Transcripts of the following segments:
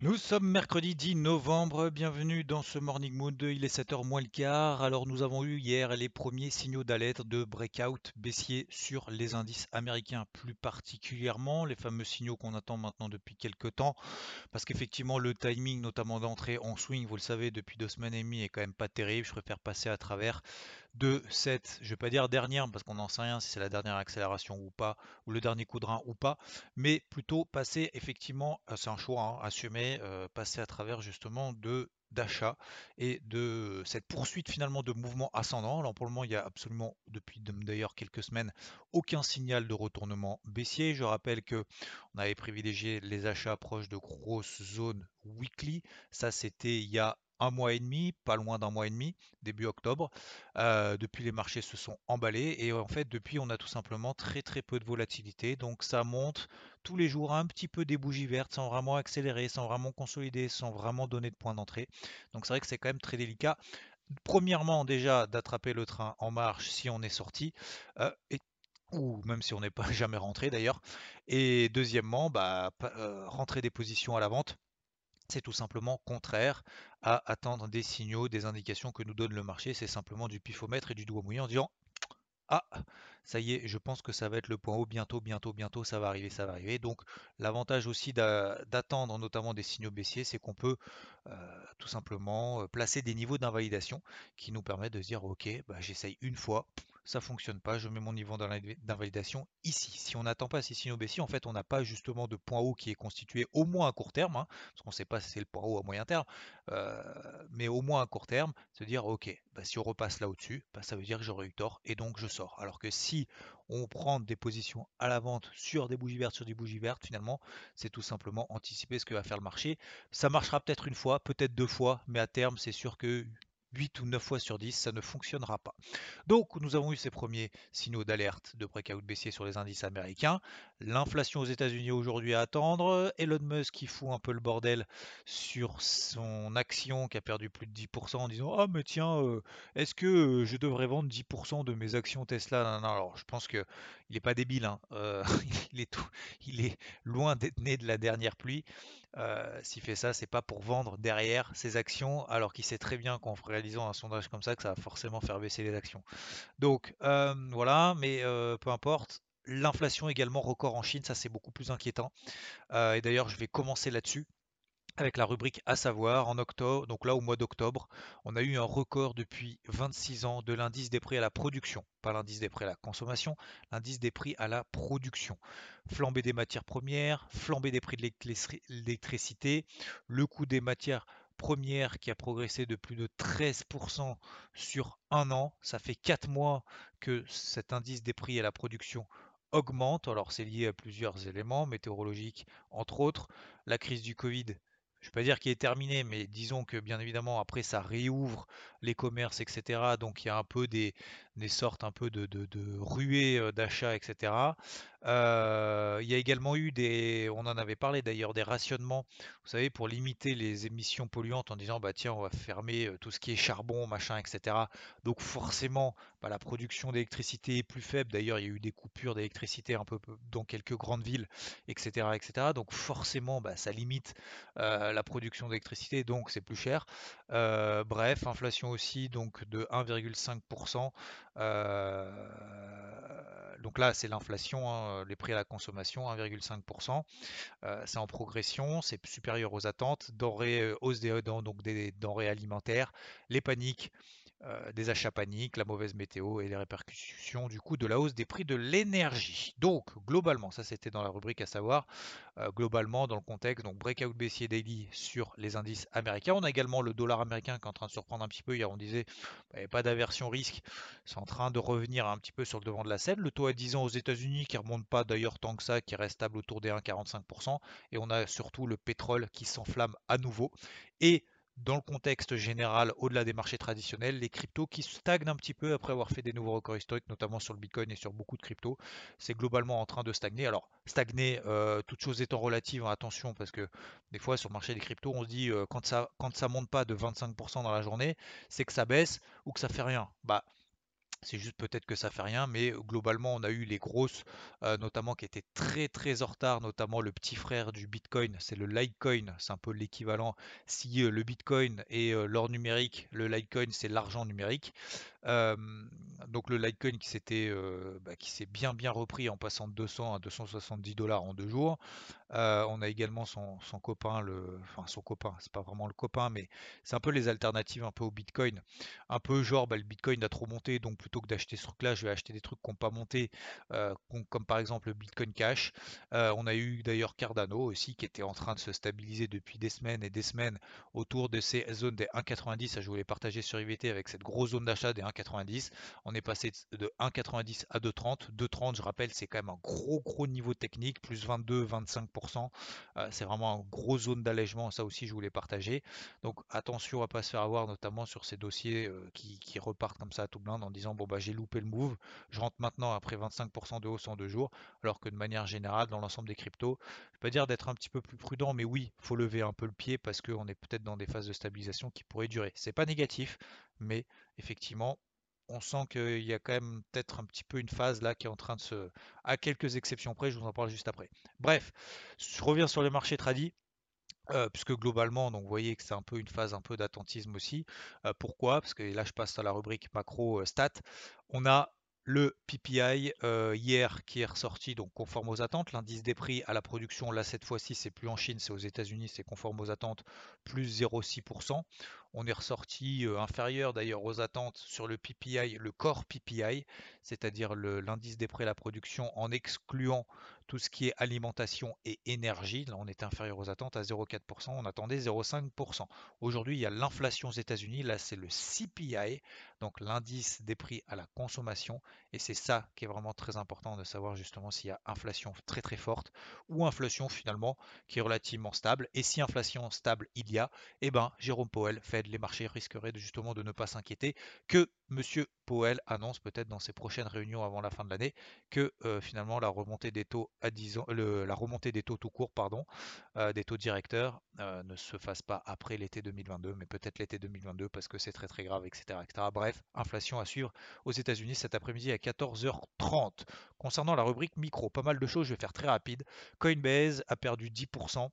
Nous sommes mercredi 10 novembre, bienvenue dans ce Morning Mood, il est 7h moins le quart. Alors nous avons eu hier les premiers signaux d'alerte de breakout baissier sur les indices américains, plus particulièrement les fameux signaux qu'on attend maintenant depuis quelques temps, parce qu'effectivement le timing notamment d'entrée en swing, vous le savez, depuis deux semaines et demie est quand même pas terrible, je préfère passer à travers de cette, je vais pas dire dernière, parce qu'on n'en sait rien si c'est la dernière accélération ou pas, ou le dernier coup de rein ou pas, mais plutôt passer effectivement, euh, c'est un choix hein, assumé, euh, passer à travers justement de et de cette poursuite finalement de mouvement ascendant. Alors pour le moment, il y a absolument depuis d'ailleurs quelques semaines aucun signal de retournement baissier. Je rappelle que on avait privilégié les achats proches de grosses zones weekly. Ça, c'était il y a un mois et demi, pas loin d'un mois et demi, début octobre. Depuis, les marchés se sont emballés et en fait, depuis, on a tout simplement très très peu de volatilité. Donc, ça monte tous les jours un petit peu des bougies vertes sans vraiment accélérer, sans vraiment consolider, sans vraiment donner de point d'entrée. Donc, c'est vrai que c'est quand même très délicat. Premièrement, déjà d'attraper le train en marche si on est sorti. Euh, ou même si on n'est pas jamais rentré d'ailleurs. Et deuxièmement, bah, rentrer des positions à la vente c'est tout simplement contraire à attendre des signaux, des indications que nous donne le marché. C'est simplement du pifomètre et du doigt mouillé en disant Ah, ça y est, je pense que ça va être le point haut bientôt, bientôt, bientôt, ça va arriver, ça va arriver. Donc l'avantage aussi d'attendre notamment des signaux baissiers, c'est qu'on peut euh, tout simplement euh, placer des niveaux d'invalidation qui nous permettent de dire ok, bah, j'essaye une fois, ça fonctionne pas, je mets mon niveau d'invalidation ici. Si on n'attend pas signaux baissiers, en fait, on n'a pas justement de point haut qui est constitué au moins à court terme, hein, parce qu'on ne sait pas si c'est le point haut à moyen terme, euh, mais au moins à court terme, se dire ok, bah, si on repasse là au-dessus, bah, ça veut dire que j'aurais eu tort et donc je sors. Alors que si on prend des positions à la vente sur des bougies vertes, sur des bougies vertes, finalement, c'est tout simplement anticiper ce que va faire le marché. Ça marchera peut-être une fois, peut-être deux fois, mais à terme, c'est sûr que 8 ou 9 fois sur 10, ça ne fonctionnera pas. Donc, nous avons eu ces premiers signaux d'alerte de breakout baissier sur les indices américains. L'inflation aux États-Unis aujourd'hui à attendre. Elon Musk qui fout un peu le bordel sur son action qui a perdu plus de 10% en disant Ah, mais tiens, euh, est-ce que euh, je devrais vendre 10% de mes actions Tesla? Non, Alors, je pense qu'il n'est pas débile. Hein. Euh, il, est il est loin d'être né de la dernière pluie. S'il fait ça, c'est pas pour vendre derrière ses actions, alors qu'il sait très bien qu'en réalisant un sondage comme ça, que ça va forcément faire baisser les actions. Donc voilà, mais peu importe. L'inflation également record en Chine, ça c'est beaucoup plus inquiétant. et d'ailleurs, je vais commencer là-dessus avec la rubrique à savoir en octobre, donc là au mois d'octobre, on a eu un record depuis 26 ans de l'indice des prix à la production, pas l'indice des prix à la consommation, l'indice des prix à la production. Flambée des matières premières, flambée des prix de l'électricité, le coût des matières premières qui a progressé de plus de 13% sur un an, ça fait 4 mois que cet indice des prix à la production augmente. Alors c'est lié à plusieurs éléments météorologiques, entre autres. La crise du Covid je ne vais pas dire qu'il est terminé, mais disons que bien évidemment après ça réouvre les commerces, etc. Donc il y a un peu des, sortes un peu de, ruées euh, d'achat, etc. Euh, il y a également eu des, on en avait parlé d'ailleurs, des rationnements, vous savez, pour limiter les émissions polluantes en disant, bah tiens, on va fermer euh, tout ce qui est charbon, machin, etc. Donc forcément, bah, la production d'électricité est plus faible. D'ailleurs, il y a eu des coupures d'électricité un peu dans quelques grandes villes, etc. etc. Donc forcément, bah, ça limite la production d'électricité, donc c'est plus cher. bref, inflation aussi, donc de 1,5%. donc là, c'est l'inflation, hein, les prix à la consommation, 1,5%. c'est en progression, c'est supérieur aux attentes. Denrées, hausse des, donc des denrées alimentaires, les paniques euh, des achats paniques, la mauvaise météo et les répercussions du coup de la hausse des prix de l'énergie. Donc globalement, ça c'était dans la rubrique à savoir, euh, globalement dans le contexte, donc breakout baissier daily sur les indices américains. On a également le dollar américain qui est en train de surprendre un petit peu. Hier on disait bah, pas d'aversion risque, c'est en train de revenir un petit peu sur le devant de la scène. Le taux à 10 ans aux États-Unis qui remonte pas d'ailleurs tant que ça, qui reste stable autour des 1,45%. Et on a surtout le pétrole qui s'enflamme à nouveau. Et dans le contexte général, au-delà des marchés traditionnels, les cryptos qui stagnent un petit peu après avoir fait des nouveaux records historiques, notamment sur le Bitcoin et sur beaucoup de cryptos, c'est globalement en train de stagner. Alors, stagner, euh, toutes choses étant relatives, hein, attention, parce que des fois sur le marché des cryptos, on se dit euh, quand ça quand ça monte pas de 25% dans la journée, c'est que ça baisse ou que ça fait rien. Bah, c'est juste peut-être que ça fait rien, mais globalement, on a eu les grosses, notamment qui étaient très très en retard, notamment le petit frère du Bitcoin, c'est le Litecoin, c'est un peu l'équivalent. Si le Bitcoin est l'or numérique, le Litecoin c'est l'argent numérique. Donc le Litecoin qui s'était, bah, qui s'est bien bien repris en passant de 200 à 270 dollars en deux jours. on a également son, copain, le, enfin son copain, c'est pas vraiment le copain, mais c'est un peu les alternatives un peu au Bitcoin, un peu genre bah, le Bitcoin a trop monté, donc plutôt que d'acheter ce truc-là, je vais acheter des trucs qui n'ont pas monté, comme par exemple le Bitcoin Cash. on a eu d'ailleurs Cardano aussi qui était en train de se stabiliser depuis des semaines et des semaines autour de ces zones des 1,90. Je voulais partager sur IVT avec cette grosse zone d'achat des 1,90. On est passé de 1,90 à 2,30. 2,30, je rappelle, c'est quand même un gros gros niveau technique, plus 22-25%. c'est vraiment une grosse zone d'allègement. Ça aussi, je voulais partager. Donc attention à pas se faire avoir, notamment sur ces dossiers qui, qui repartent comme ça à tout blind en disant bon bah j'ai loupé le move, je rentre maintenant après 25% de hausse en deux jours, alors que de manière générale dans l'ensemble des cryptos, je peux dire d'être un petit peu plus prudent, mais oui, faut lever un peu le pied parce qu'on est peut-être dans des phases de stabilisation qui pourraient durer. C'est pas négatif, mais effectivement, on sent qu'il y a quand même peut-être un petit peu une phase là qui est en train de se. À quelques exceptions près, je vous en parle juste après. Bref, je reviens sur les marchés tradis. Euh, puisque globalement, donc vous voyez que c'est un peu une phase un peu d'attentisme aussi. Euh, pourquoi? Parce que là, je passe à la rubrique macro euh, stat. On a le PPI hier qui est ressorti donc conforme aux attentes. L'indice des prix à la production, là cette fois-ci, c'est plus en Chine, c'est aux États-Unis, c'est conforme aux attentes, plus 0,6%. On est ressorti inférieur d'ailleurs aux attentes sur le PPI, le core PPI, c'est-à-dire l'indice des prix à la production en excluant tout ce qui est alimentation et énergie. Là, on était inférieur aux attentes à 0,4%, on attendait 0,5%. Aujourd'hui, il y a l'inflation aux États-Unis, là c'est le CPI, donc l'indice des prix à la consommation, et c'est ça qui est vraiment très important de savoir justement s'il y a inflation très très forte ou inflation finalement qui est relativement stable. Et si inflation stable il y a, eh ben Jérôme Powell, Les marchés risqueraient justement de ne pas s'inquiéter que Monsieur Powell annonce peut-être dans ses prochaines réunions avant la fin de l'année que euh, finalement la remontée des taux à 10 ans, la remontée des taux tout court, pardon, euh, des taux directeurs euh, ne se fasse pas après l'été 2022, mais peut-être l'été 2022 parce que c'est très très grave, etc.. Bref, inflation à suivre aux États-Unis cet après-midi à 14h30. Concernant la rubrique micro, pas mal de choses, je vais faire très rapide. Coinbase a perdu 10%.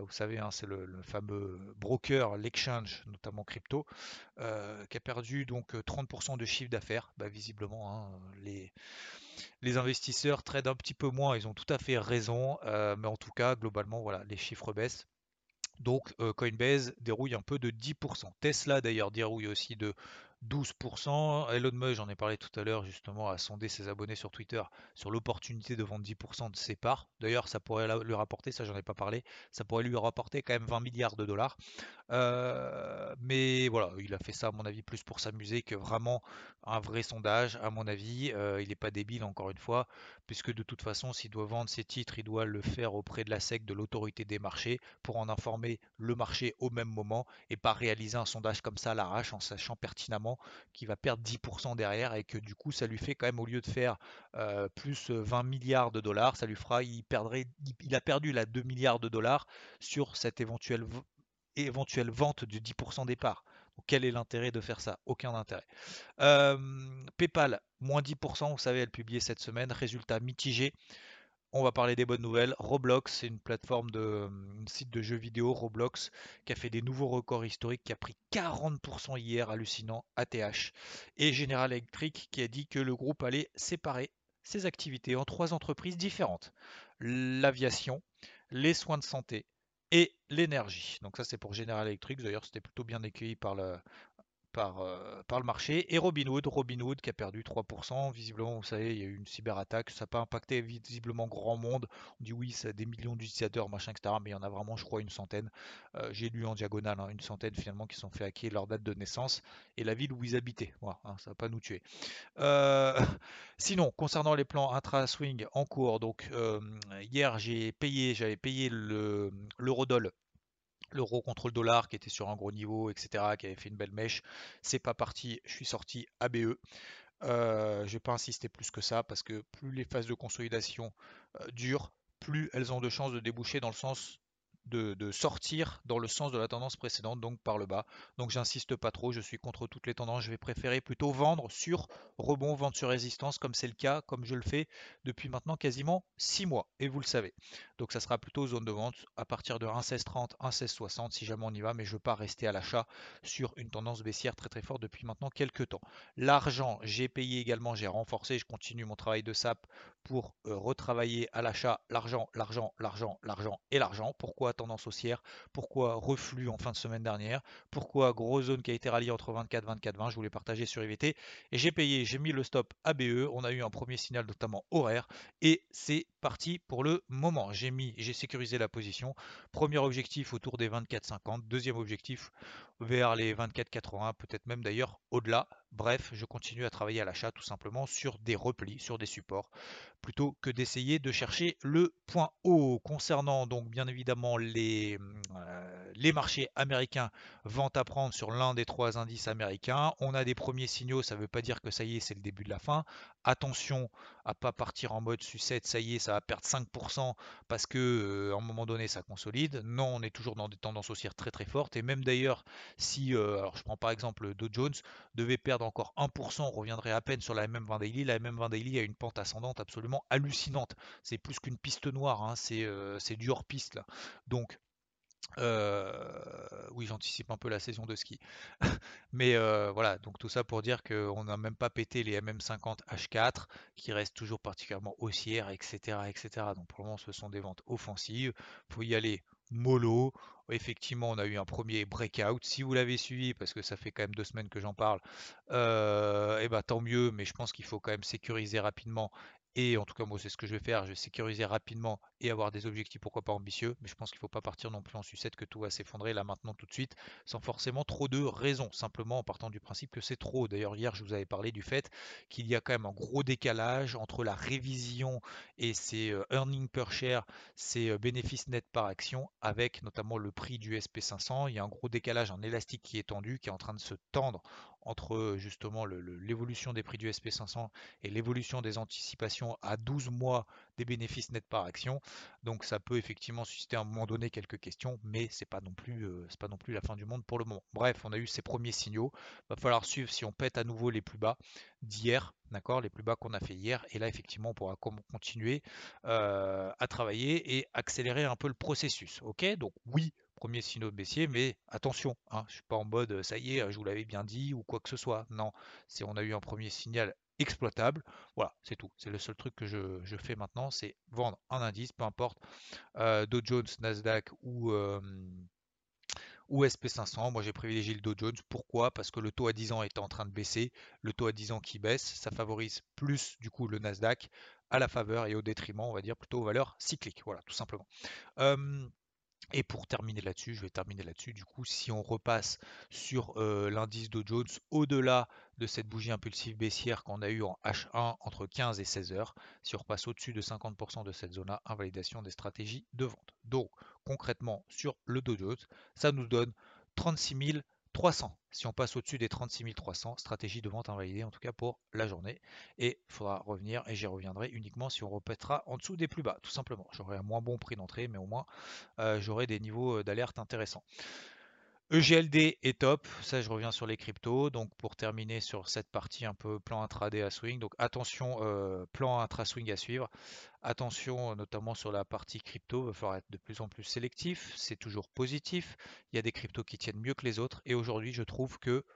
vous savez, hein, c'est le, fameux broker, l'exchange, notamment crypto, qui a perdu donc 30% de chiffre d'affaires. Bah, visiblement, hein, les, investisseurs trade un petit peu moins, ils ont tout à fait raison, euh, mais en tout cas, globalement, voilà, les chiffres baissent. Donc euh, Coinbase dérouille un peu de 10%. Tesla d'ailleurs dérouille aussi de 12%. Elon Musk, j'en ai parlé tout à l'heure, justement, a sondé ses abonnés sur Twitter sur l'opportunité de vendre 10% de ses parts. D'ailleurs, ça pourrait lui rapporter, ça j'en ai pas parlé, ça pourrait lui rapporter quand même 20 milliards de dollars. Euh, mais voilà, il a fait ça à mon avis plus pour s'amuser que vraiment un vrai sondage. À mon avis, euh, il n'est pas débile encore une fois, puisque de toute façon, s'il doit vendre ses titres, il doit le faire auprès de la SEC, de l'autorité des marchés, pour en informer le marché au même moment et pas réaliser un sondage comme ça à l'arrache en sachant pertinemment qu'il va perdre 10% derrière et que du coup, ça lui fait quand même au lieu de faire plus 20 milliards de dollars, ça lui fera, il perdrait, il a perdu là 2 milliards de dollars sur cette éventuelle éventuelle vente de 10% des parts. quel est l'intérêt de faire ça? Aucun intérêt. PayPal, moins 10%, vous savez, elle publiait cette semaine, résultat mitigé. On va parler des bonnes nouvelles. Roblox, c'est une plateforme de un site de jeux vidéo, Roblox, qui a fait des nouveaux records historiques, qui a pris 40% hier, hallucinant, ATH. Et General Electric qui a dit que le groupe allait séparer ses activités en trois entreprises différentes. L'aviation, les soins de santé et l'énergie. Donc ça c'est pour General Electric. D'ailleurs c'était plutôt bien accueilli par le, par, euh, par le marché. Et Robinhood, Robinhood qui a perdu 3%. Visiblement, vous savez, il y a eu une cyberattaque. Ça n'a pas impacté visiblement grand monde. On dit oui, c'est des millions d'utilisateurs, machin, etc. Mais il y en a vraiment, je crois, une centaine. Euh, j'ai lu en diagonale, hein, une centaine finalement qui sont fait hacker leur date de naissance et la ville où ils habitaient. Voilà, hein, ça va pas nous tuer. Euh, sinon, concernant les plans intra-swing en cours, donc hier j'ai payé, j'avais payé l'eurodoll l'euro contre le dollar qui était sur un gros niveau, etc., qui avait fait une belle mèche. C'est pas parti, je suis sorti ABE. Euh, je vais pas insister plus que ça parce que plus les phases de consolidation euh, durent, plus elles ont de chances de déboucher dans le sens de, sortir dans le sens de la tendance précédente, donc par le bas. Donc j'insiste pas trop, je suis contre toutes les tendances, je vais préférer plutôt vendre sur rebond, vendre sur résistance, comme c'est le cas, comme je le fais depuis maintenant quasiment 6 mois, et vous le savez. Donc ça sera plutôt zone de vente à partir de 1,1630, 1,1660 si jamais on y va, mais je ne veux pas rester à l'achat sur une tendance baissière très très forte depuis maintenant quelques temps. L'argent, j'ai payé également, j'ai renforcé, je continue mon travail de SAP pour euh, retravailler à l'achat l'argent, l'argent, l'argent, l'argent et l'argent. Pourquoi tendance haussière Pourquoi reflux en fin de semaine dernière Pourquoi grosse zone qui a été ralliée entre 24 24 20 Je voulais partager sur IVT et j'ai payé, j'ai mis le stop ABE. On a eu un premier signal notamment horaire et c'est parti pour le moment. J'ai mis, j'ai sécurisé la position. Premier objectif autour des 24 50. Deuxième objectif vers les 24 80, peut-être même d'ailleurs au-delà. Bref, je continue à travailler à l'achat tout simplement sur des replis, sur des supports, plutôt que d'essayer de chercher le point haut. Concernant donc bien évidemment les, euh, les marchés américains, vente à prendre sur l'un des trois indices américains. On a des premiers signaux, ça ne veut pas dire que ça y est, c'est le début de la fin. Attention à pas partir en mode sucette, ça y est, ça va perdre 5% parce que euh, un moment donné ça consolide. Non, on est toujours dans des tendances haussières très très fortes. Et même d'ailleurs, si, euh, je prends par exemple Dow Jones, devait perdre encore 1%, on reviendrait à peine sur la MM20 Daily. La MM20 Daily a une pente ascendante absolument hallucinante. C'est plus qu'une piste noire, hein. euh, c'est du hors-piste. Donc euh, oui, j'anticipe un peu la saison de ski. Mais euh, voilà, donc tout ça pour dire qu'on n'a même pas pété les MM50 H4 qui restent toujours particulièrement haussières, etc., etc. Donc pour le moment, ce sont des ventes offensives. Il faut y aller mollo. Effectivement, on a eu un premier breakout. Si vous l'avez suivi, parce que ça fait quand même deux semaines que j'en parle, euh, et eh ben, tant mieux, mais je pense qu'il faut quand même sécuriser rapidement et en tout cas, moi, c'est ce que je vais faire. Je vais sécuriser rapidement et avoir des objectifs, pourquoi pas ambitieux. Mais je pense qu'il ne faut pas partir non plus en sucette que tout va s'effondrer là maintenant tout de suite, sans forcément trop de raisons. Simplement en partant du principe que c'est trop. D'ailleurs, hier, je vous avais parlé du fait qu'il y a quand même un gros décalage entre la révision et ses euh, earnings per share, ses euh, bénéfices nets par action, avec notamment le prix du SP500. Il y a un gros décalage, un élastique qui est tendu, qui est en train de se tendre entre justement l'évolution des prix du SP500 et l'évolution des anticipations à 12 mois des bénéfices nets par action. Donc ça peut effectivement susciter à un moment donné quelques questions, mais c'est pas c'est pas non plus la fin du monde pour le moment. Bref, on a eu ces premiers signaux. Va falloir suivre si on pète à nouveau les plus bas d'hier, d'accord, les plus bas qu'on a fait hier. Et là effectivement, on pourra continuer à travailler et accélérer un peu le processus. Ok, donc oui, premier signaux baissier, mais attention, hein, je suis pas en mode ça y est, je vous l'avais bien dit ou quoi que ce soit. Non, c'est on a eu un premier signal exploitable. Voilà, c'est tout. C'est le seul truc que je, fais maintenant, c'est vendre un indice, peu importe, euh, Dow Jones, Nasdaq ou, euh, ou SP500. Moi, j'ai privilégié le Dow Jones. Pourquoi? Parce que le taux à 10 ans est en train de baisser. Le taux à 10 ans qui baisse, ça favorise plus du coup le Nasdaq à la faveur et au détriment, on va dire, plutôt aux valeurs cycliques. Voilà, tout simplement. Euh, et pour terminer là-dessus, je vais terminer là-dessus. Du coup, si on repasse sur euh, l'indice Dow Jones au-delà de cette bougie impulsive baissière qu'on a eue en H1 entre 15 et 16 heures, si on repasse au-dessus de 50% de cette zone-là, invalidation des stratégies de vente. Donc, concrètement, sur le Dow Jones, ça nous donne 36 300. Si on passe au-dessus des 36 300, stratégie de vente invalidée en tout cas pour la journée. Et il faudra revenir et j'y reviendrai uniquement si on repètera en dessous des plus bas, tout simplement. J'aurai un moins bon prix d'entrée, mais au moins euh, j'aurai des niveaux euh, d'alerte intéressants. EGLD est top, ça je reviens sur les cryptos. Donc pour terminer sur cette partie un peu plan intraday à swing, donc attention euh, plan intra-swing à suivre. Attention notamment sur la partie crypto, il va falloir être de plus en plus sélectif, c'est toujours positif. Il y a des cryptos qui tiennent mieux que les autres et aujourd'hui je trouve que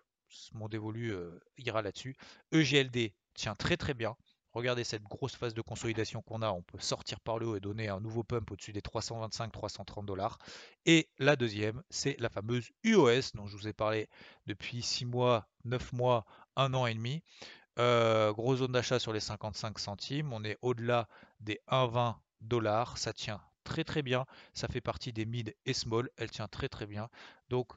mon dévolu euh, ira là-dessus. EGLD tient très très bien. Regardez cette grosse phase de consolidation qu'on a. On peut sortir par le haut et donner un nouveau pump au-dessus des 325-330 dollars. Et la deuxième, c'est la fameuse UOS dont je vous ai parlé depuis 6 mois, 9 mois, 1 an et demi. Euh, gros zone d'achat sur les 55 centimes. On est au-delà des 1,20 dollars. Ça tient très très bien. Ça fait partie des mid et small. Elle tient très très bien. Donc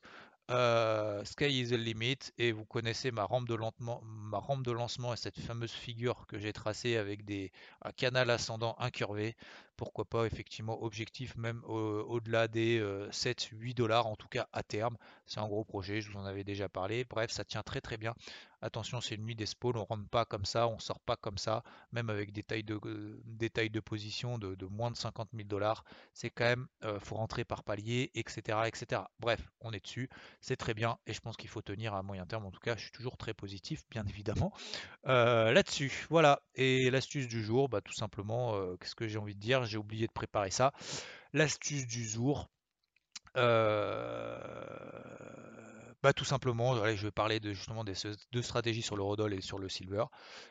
euh, sky is the limit et vous connaissez ma rampe de, lancement et cette fameuse figure que j'ai tracée avec des, un canal ascendant incurvé. Pourquoi pas effectivement objectif même au-delà des 7-8 euh, dollars en tout cas à terme. C'est un gros projet, je vous en avais déjà parlé. Bref, ça tient très très bien. Attention, c'est une nuit des spawns, on rentre pas comme ça, on sort pas comme ça, même avec des tailles de, euh, position de, moins de 50 000 dollars. C'est quand même, euh, faut rentrer par palier, etc., etc. Bref, on est dessus, c'est très bien et je pense qu'il faut tenir à moyen terme. En tout cas, je suis toujours très positif, bien évidemment, là-dessus. Voilà. Et l'astuce du jour, bah, tout simplement, qu'est-ce que j'ai envie de dire? J'ai oublié de préparer ça. L'astuce du jour. Bah, tout simplement, je vais parler de, justement des deux stratégies sur le Rodol et sur le Silver.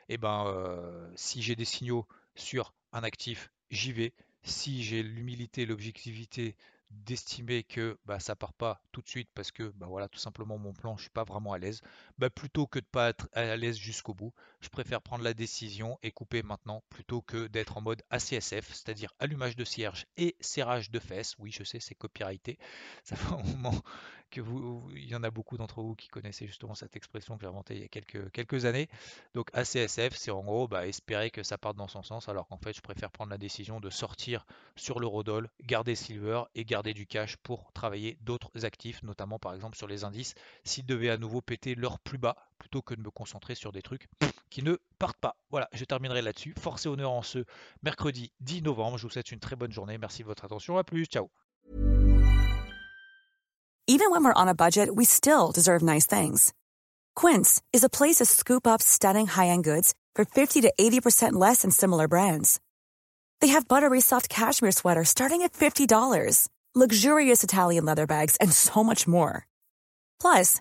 Et eh ben, euh, si j'ai des signaux sur un actif, j'y vais. Si j'ai l'humilité, l'objectivité d'estimer que bah, ça part pas tout de suite parce que bah, voilà tout simplement mon plan je suis pas vraiment à l'aise bah, plutôt que de pas être à l'aise jusqu'au bout je préfère prendre la décision et couper maintenant plutôt que d'être en mode ACSF c'est-à-dire allumage de cierge et serrage de fesses. Oui je sais c'est copyrighté. Ça fait un moment que vous, il y en a beaucoup d'entre vous qui connaissaient justement cette expression que j'ai inventée il y a quelques, années. Donc ACSF, c'est en gros bah, espérer que ça parte dans son sens, alors qu'en fait, je préfère prendre la décision de sortir sur l'eurodoll, garder Silver et garder du cash pour travailler d'autres actifs, notamment par exemple sur les indices, s'ils devaient à nouveau péter leur plus bas, plutôt que de me concentrer sur des trucs qui ne partent pas. Voilà, je terminerai là-dessus. Force et honneur en ce mercredi 10 novembre. Je vous souhaite une très bonne journée. Merci de votre attention. À plus. Ciao. Even when we're on a budget, we still deserve nice things. Quince is a place to scoop up stunning high-end goods for 50 to 80% less than similar brands. They have buttery soft cashmere sweaters starting at $50, luxurious Italian leather bags, and so much more. Plus,